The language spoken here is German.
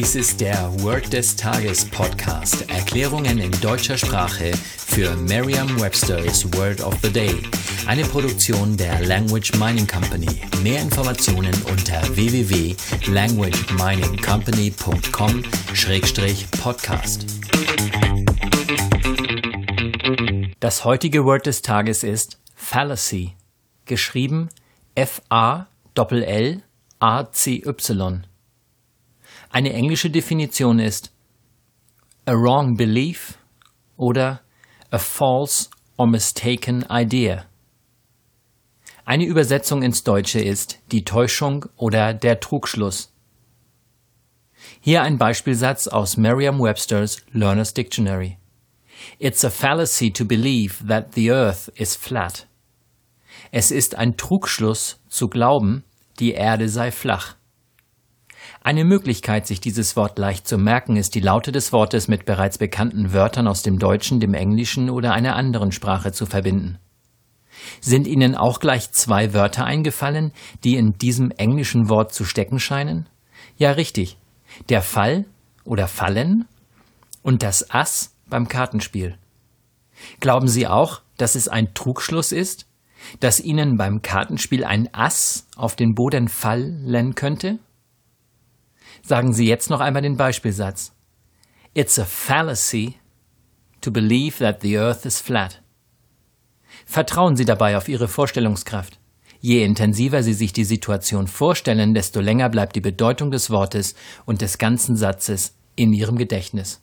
Dies ist der Word des Tages Podcast. Erklärungen in deutscher Sprache für Merriam-Webster's Word of the Day. Eine Produktion der Language Mining Company. Mehr Informationen unter www.languageminingcompany.com-podcast. Das heutige Word des Tages ist Fallacy, geschrieben F-A-L-L-A-C-Y. Eine englische Definition ist a wrong belief oder a false or mistaken idea. Eine Übersetzung ins Deutsche ist die Täuschung oder der Trugschluss. Hier ein Beispielsatz aus Merriam-Webster's Learner's Dictionary. It's a fallacy to believe that the earth is flat. Es ist ein Trugschluss zu glauben, die Erde sei flach. Eine Möglichkeit, sich dieses Wort leicht zu merken, ist die Laute des Wortes mit bereits bekannten Wörtern aus dem Deutschen, dem Englischen oder einer anderen Sprache zu verbinden. Sind Ihnen auch gleich zwei Wörter eingefallen, die in diesem englischen Wort zu stecken scheinen? Ja, richtig. Der Fall oder Fallen und das Ass beim Kartenspiel. Glauben Sie auch, dass es ein Trugschluss ist, dass Ihnen beim Kartenspiel ein Ass auf den Boden fallen könnte? Sagen Sie jetzt noch einmal den Beispielsatz. It's a fallacy to believe that the earth is flat. Vertrauen Sie dabei auf Ihre Vorstellungskraft. Je intensiver Sie sich die Situation vorstellen, desto länger bleibt die Bedeutung des Wortes und des ganzen Satzes in Ihrem Gedächtnis.